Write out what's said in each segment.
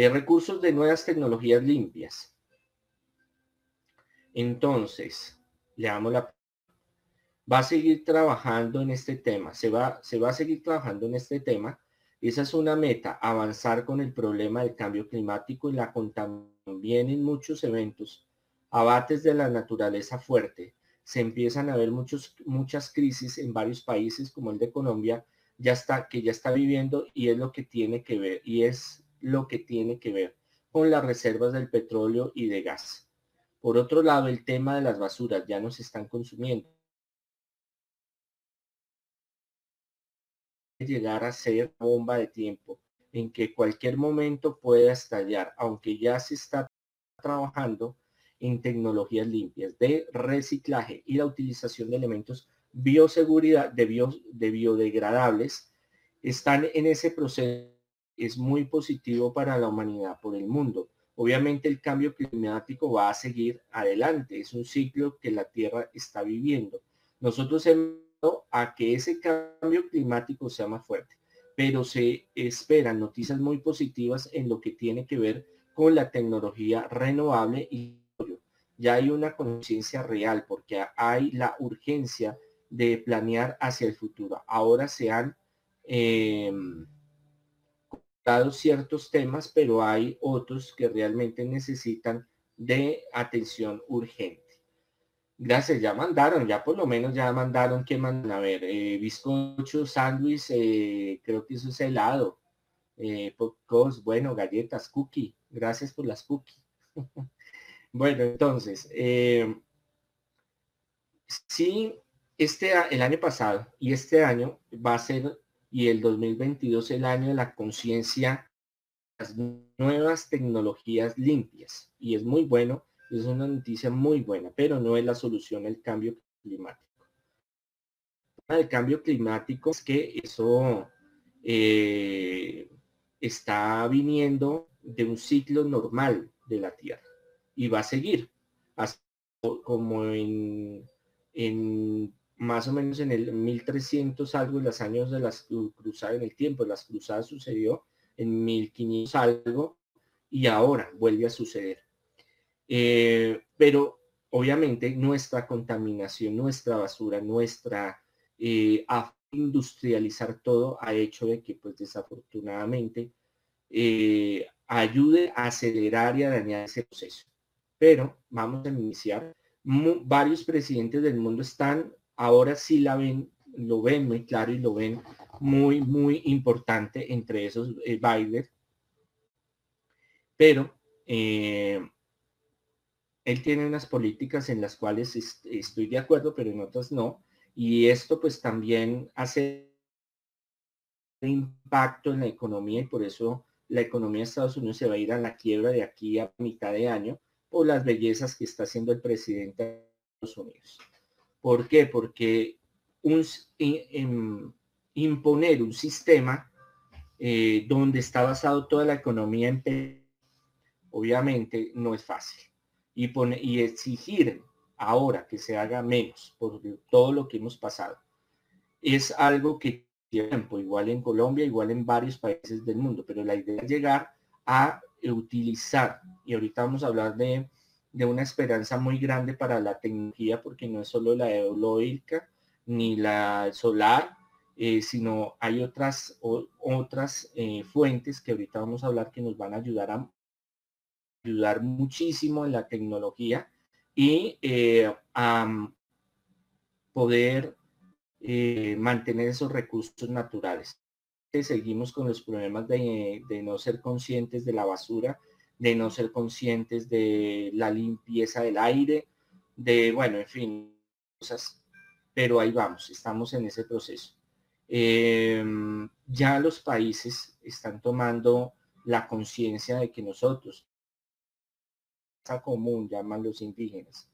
Eh, recursos de nuevas tecnologías limpias. Entonces, le damos la... Va a seguir trabajando en este tema, se va, se va a seguir trabajando en este tema. Esa es una meta, avanzar con el problema del cambio climático y la también en muchos eventos, abates de la naturaleza fuerte. Se empiezan a ver muchos, muchas crisis en varios países como el de Colombia, ya está, que ya está viviendo y es lo que tiene que ver, y es lo que tiene que ver con las reservas del petróleo y de gas. Por otro lado, el tema de las basuras ya no se están consumiendo. Llegar a ser bomba de tiempo en que cualquier momento pueda estallar, aunque ya se está trabajando en tecnologías limpias de reciclaje y la utilización de elementos bioseguridad de, de biodegradables, están en ese proceso. Es muy positivo para la humanidad, por el mundo. Obviamente el cambio climático va a seguir adelante. Es un ciclo que la Tierra está viviendo. Nosotros hemos a que ese cambio climático sea más fuerte, pero se esperan noticias muy positivas en lo que tiene que ver con la tecnología renovable y ya hay una conciencia real porque hay la urgencia de planear hacia el futuro. Ahora se han dado ciertos temas, pero hay otros que realmente necesitan de atención urgente. Gracias, ya mandaron, ya por lo menos ya mandaron que mandan. A ver, eh, bizcocho, sándwich, eh, creo que eso es helado. Eh, pocos, bueno, galletas, cookie. Gracias por las cookies. bueno, entonces, eh, sí, este, el año pasado y este año va a ser, y el 2022 el año de la conciencia, las nuevas tecnologías limpias. Y es muy bueno es una noticia muy buena, pero no es la solución al cambio climático. El cambio climático es que eso eh, está viniendo de un ciclo normal de la Tierra y va a seguir como en, en más o menos en el 1300 algo, en los años de las cruzadas, en el tiempo las cruzadas sucedió en 1500 algo y ahora vuelve a suceder. Eh, pero obviamente nuestra contaminación, nuestra basura, nuestra eh, industrializar todo ha hecho de que pues desafortunadamente eh, ayude a acelerar y a dañar ese proceso. Pero vamos a iniciar. varios presidentes del mundo están, ahora sí la ven, lo ven muy claro y lo ven muy, muy importante, entre esos Biden. Pero eh, él tiene unas políticas en las cuales estoy de acuerdo, pero en otras no. Y esto pues también hace impacto en la economía y por eso la economía de Estados Unidos se va a ir a la quiebra de aquí a mitad de año por las bellezas que está haciendo el presidente de Estados Unidos. ¿Por qué? Porque imponer un sistema eh, donde está basado toda la economía en obviamente no es fácil y, y exigir ahora que se haga menos por todo lo que hemos pasado. Es algo que tiempo, igual en Colombia, igual en varios países del mundo, pero la idea es llegar a utilizar, y ahorita vamos a hablar de, de una esperanza muy grande para la tecnología, porque no es solo la eológica ni la solar, eh, sino hay otras, otras eh, fuentes que ahorita vamos a hablar que nos van a ayudar a ayudar muchísimo en la tecnología y eh, a poder eh, mantener esos recursos naturales. Seguimos con los problemas de, no ser conscientes de la basura, de no ser conscientes de la limpieza del aire, de, bueno, en fin, cosas, pero ahí vamos, estamos en ese proceso. Em, ya los países están tomando la conciencia de que nosotros común, llaman los indígenas.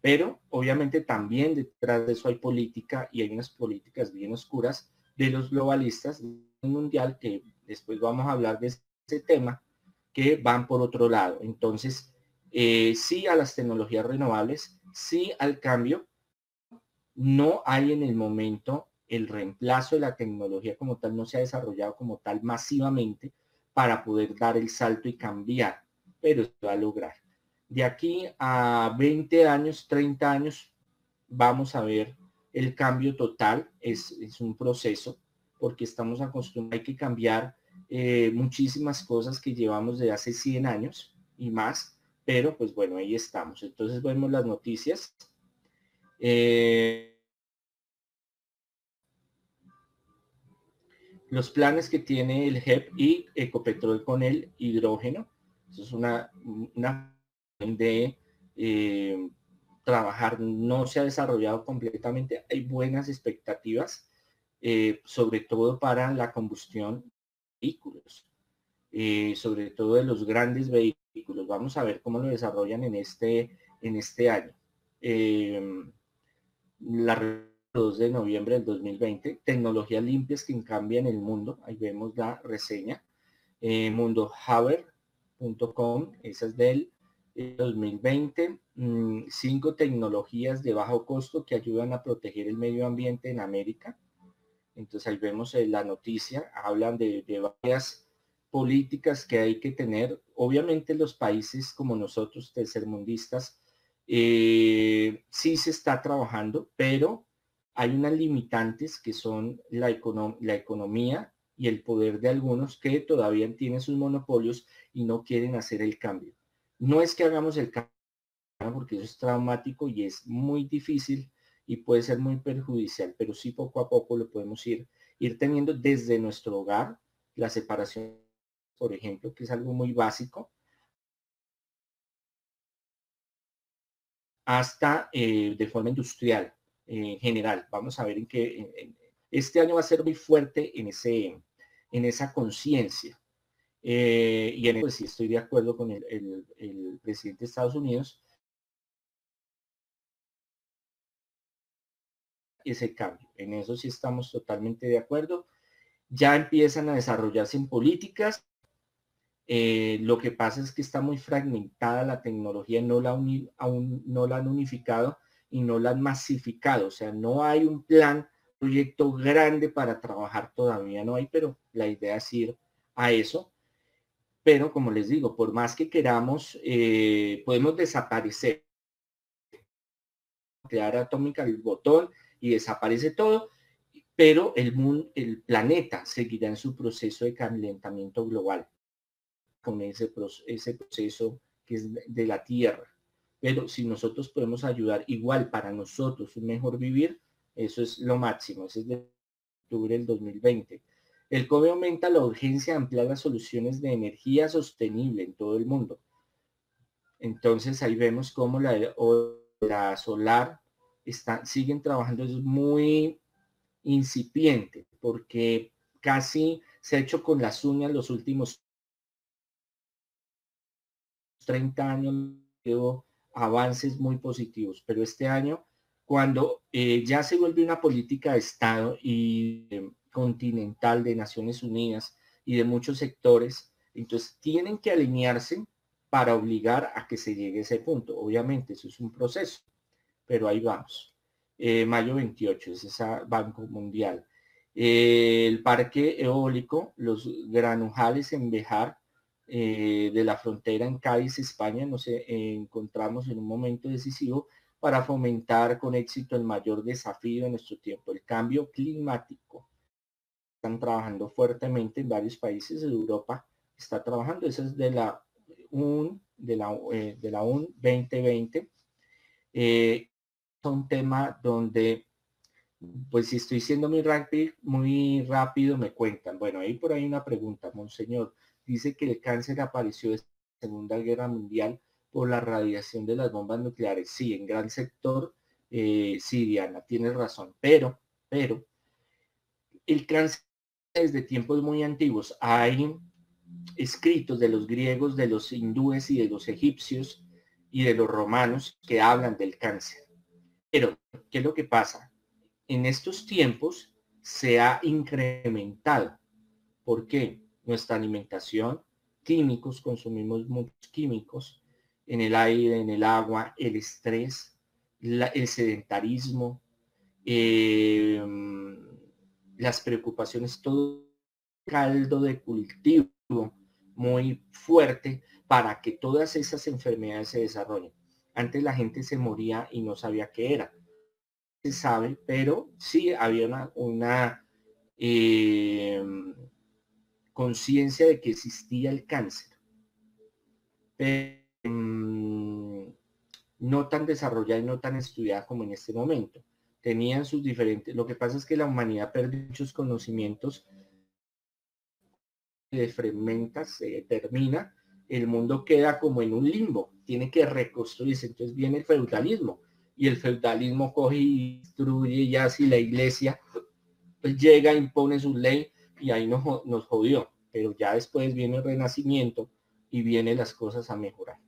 Pero obviamente también detrás de eso hay política y hay unas políticas bien oscuras de los globalistas mundial que después vamos a hablar de ese tema que van por otro lado. Entonces, eh, sí a las tecnologías renovables, sí al cambio. No hay en el momento el reemplazo de la tecnología como tal, no se ha desarrollado como tal masivamente para poder dar el salto y cambiar, pero se va a lograr. De aquí a 20 años, 30 años, vamos a ver el cambio total. Es, es un proceso porque estamos acostumbrados, hay que cambiar eh, muchísimas cosas que llevamos de hace 100 años y más, pero pues bueno, ahí estamos. Entonces vemos las noticias. Eh, los planes que tiene el HEP y Ecopetrol con el hidrógeno. Eso es una, una de eh, trabajar, no se ha desarrollado completamente. Hay buenas expectativas, sobre todo para la combustión vehículos, eh, sobre todo de los grandes vehículos. Vamos a ver cómo lo desarrollan en este, en este año. la 2 de noviembre del 2020, tecnologías limpias que cambian el mundo. Ahí vemos la reseña. Eh, mundohaber.com, esa es del 2020. Mm, cinco tecnologías de bajo costo que ayudan a proteger el medio ambiente en América. Entonces ahí vemos eh, la noticia, hablan de, varias políticas que hay que tener. Obviamente los países como nosotros, tercermundistas, eh, sí se está trabajando, pero hay unas limitantes que son la, la economía y el poder de algunos que todavía tienen sus monopolios y no quieren hacer el cambio. No es que hagamos el cambio porque eso es traumático y es muy difícil y puede ser muy perjudicial, pero sí poco a poco lo podemos ir, ir teniendo desde nuestro hogar, la separación, por ejemplo, que es algo muy básico, hasta eh, de forma industrial en general. Vamos a ver en qué este año va a ser muy fuerte en ese en esa conciencia. Eh, y en eso sí estoy de acuerdo con el, el, presidente de Estados Unidos. Ese cambio. En eso sí estamos totalmente de acuerdo. Ya empiezan a desarrollarse en políticas. Eh, lo que pasa es que está muy fragmentada la tecnología, no la aún no la han unificado y no la han masificado. O sea, no hay un plan, proyecto grande para trabajar todavía, no hay, pero la idea es ir a eso. Pero como les digo, por más que queramos, eh, podemos desaparecer. Crear atómica el botón y desaparece todo, pero el, mundo, el planeta seguirá en su proceso de calentamiento global con ese, ese proceso que es de la Tierra. Pero si nosotros podemos ayudar igual para nosotros un mejor vivir, eso es lo máximo. Ese es de octubre del 2020. El COVID aumenta la urgencia de ampliar las soluciones de energía sostenible en todo el mundo. Entonces ahí vemos cómo la, la solar está, siguen trabajando, es muy incipiente porque casi se ha hecho con las uñas los últimos 30 años avances muy positivos, pero este año, cuando eh, ya se vuelve una política de Estado y continental de Naciones Unidas y de muchos sectores, entonces tienen que alinearse para obligar a que se llegue a ese punto. Obviamente, eso es un proceso, pero ahí vamos. Eh, mayo 28 es esa Banco Mundial. Eh, el parque eólico, los granujales en Bejar, eh, de la frontera en Cádiz, España, nos encontramos en un momento decisivo para fomentar con éxito el mayor desafío de nuestro tiempo, el cambio climático. Están trabajando fuertemente en varios países de Europa, está trabajando, eso es de la UN, de la, de la UN 2020. es un tema donde, pues si estoy siendo muy rápido, muy rápido, me cuentan. Bueno, ahí por ahí una pregunta, monseñor dice que el cáncer apareció en la Segunda Guerra Mundial por la radiación de las bombas nucleares. Sí, en gran sector, eh, sí, Diana, tienes razón, pero, pero, el cáncer desde tiempos muy antiguos. Hay escritos de los griegos, de los hindúes y de los egipcios y de los romanos que hablan del cáncer. Pero, ¿qué es lo que pasa? En estos tiempos se ha incrementado. ¿Por qué? nuestra alimentación, químicos, consumimos muchos químicos en el aire, en el agua, el estrés, el sedentarismo, em, las preocupaciones, todo caldo de cultivo muy fuerte para que todas esas enfermedades se desarrollen. Antes la gente se moría y no sabía qué era. Se sabe, pero sí había una, em, conciencia de que existía el cáncer. Em, no tan desarrollada y no tan estudiada como en este momento. Tenían sus diferentes, lo que pasa es que la humanidad perdió muchos conocimientos de fragmentas, se termina, el mundo queda como en un limbo, tiene que reconstruirse. Entonces viene el feudalismo y el feudalismo coge y destruye y así la iglesia pues llega, impone su ley y ahí nos, nos jodió. Pero ya después viene el renacimiento y vienen las cosas a mejorar.